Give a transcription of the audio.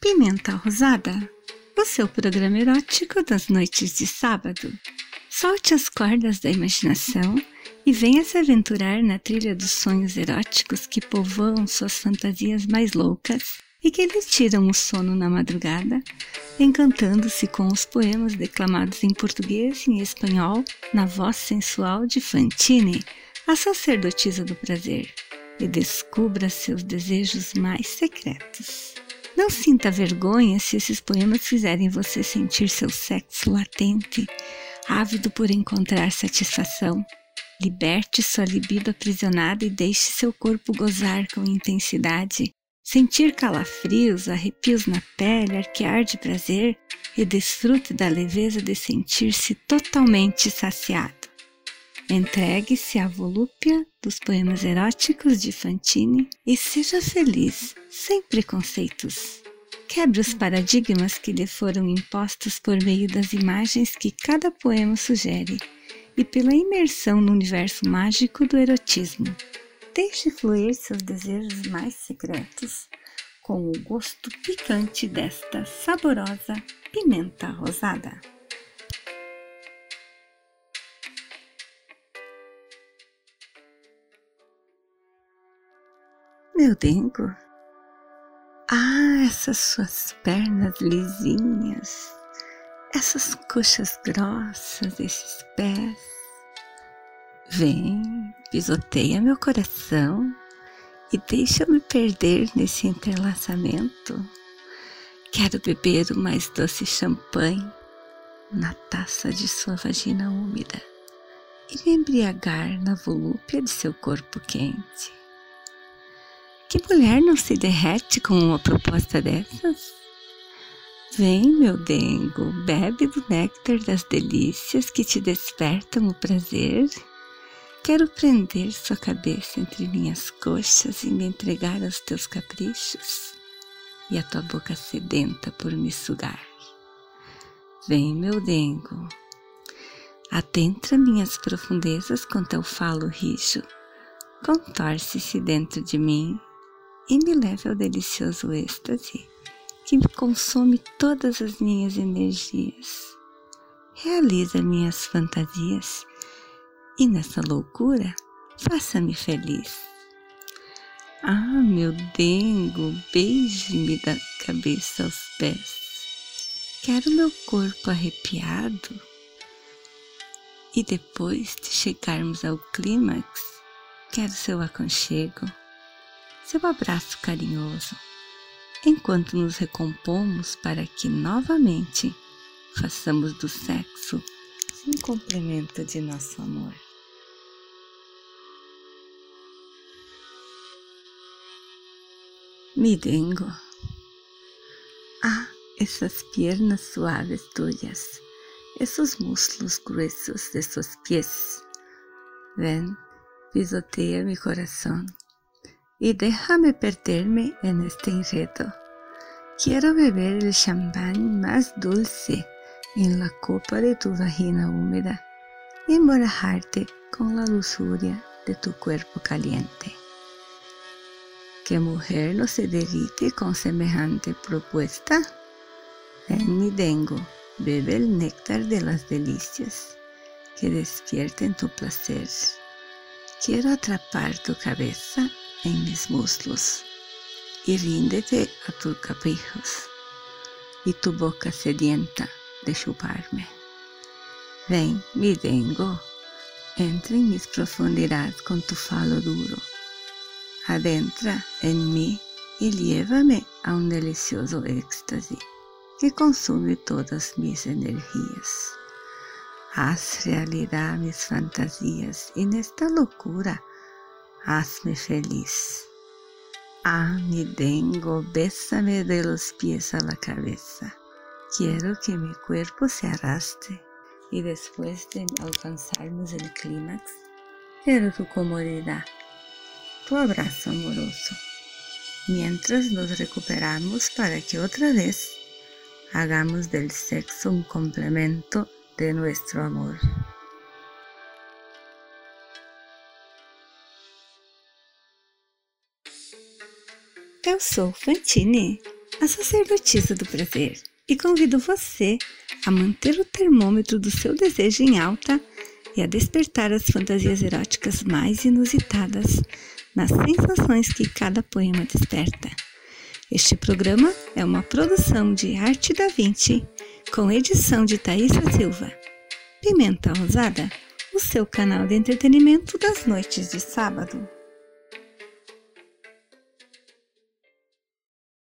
Pimenta Rosada, o seu programa erótico das noites de sábado. Solte as cordas da imaginação e venha se aventurar na trilha dos sonhos eróticos que povoam suas fantasias mais loucas e que lhe tiram o sono na madrugada, encantando-se com os poemas declamados em português e em espanhol na voz sensual de Fantine, a sacerdotisa do prazer, e descubra seus desejos mais secretos. Não sinta vergonha se esses poemas fizerem você sentir seu sexo latente, ávido por encontrar satisfação. Liberte sua libido aprisionada e deixe seu corpo gozar com intensidade, sentir calafrios, arrepios na pele, arquear de prazer e desfrute da leveza de sentir-se totalmente saciado. Entregue-se à volúpia dos poemas eróticos de Fantine e seja feliz, sem preconceitos. Quebre os paradigmas que lhe foram impostos por meio das imagens que cada poema sugere e pela imersão no universo mágico do erotismo. Deixe fluir seus desejos mais secretos com o gosto picante desta saborosa pimenta rosada. Meu dengo. Ah, essas suas pernas lisinhas, essas coxas grossas, esses pés. Vem, pisoteia meu coração e deixa-me perder nesse entrelaçamento. Quero beber o mais doce champanhe na taça de sua vagina úmida e me embriagar na volúpia de seu corpo quente. Que mulher não se derrete com uma proposta dessas? Vem, meu dengo, bebe do néctar das delícias que te despertam o prazer. Quero prender sua cabeça entre minhas coxas e me entregar aos teus caprichos e a tua boca sedenta por me sugar. Vem, meu dengo, adentra minhas profundezas com teu falo rijo, contorce-se dentro de mim e me leve ao delicioso êxtase que me consome todas as minhas energias. Realiza minhas fantasias e nessa loucura faça-me feliz. Ah, meu dengo, beije-me da cabeça aos pés. Quero meu corpo arrepiado. E depois de chegarmos ao clímax, quero seu aconchego seu abraço carinhoso, enquanto nos recompomos para que novamente façamos do sexo um complemento de nosso amor. Mirengo. Ah, essas piernas suaves tuyas, esos muslos gruesos de sus pies. Ven, pisotea mi corazón y déjame perderme en este enredo. Quiero beber el champán más dulce en la copa de tu vagina húmeda y emborrajarte con la luxuria de tu cuerpo caliente. ¿Qué mujer no se derrite con semejante propuesta? Ven mi dengo, bebe el néctar de las delicias que despierten tu placer. Quiero atrapar tu cabeza en mis muslos y ríndete a tus caprichos y tu boca sedienta de chuparme. Ven, mi dengo, entra en mis profundidades con tu falo duro. Adentra en mí y llévame a un delicioso éxtasis que consume todas mis energías. Haz realidad mis fantasías en esta locura hazme feliz. Ah, mi dengo, bésame de los pies a la cabeza. Quiero que mi cuerpo se arrastre y después de alcanzarnos el clímax, quiero tu comodidad, tu abrazo amoroso, mientras nos recuperamos para que otra vez hagamos del sexo un complemento de nuestro amor. Eu sou Fantine a sacerdotisa do prazer, e convido você a manter o termômetro do seu desejo em alta e a despertar as fantasias eróticas mais inusitadas nas sensações que cada poema desperta. Este programa é uma produção de Arte da Vinci, com edição de Thaisa Silva. Pimenta Rosada, o seu canal de entretenimento das noites de sábado.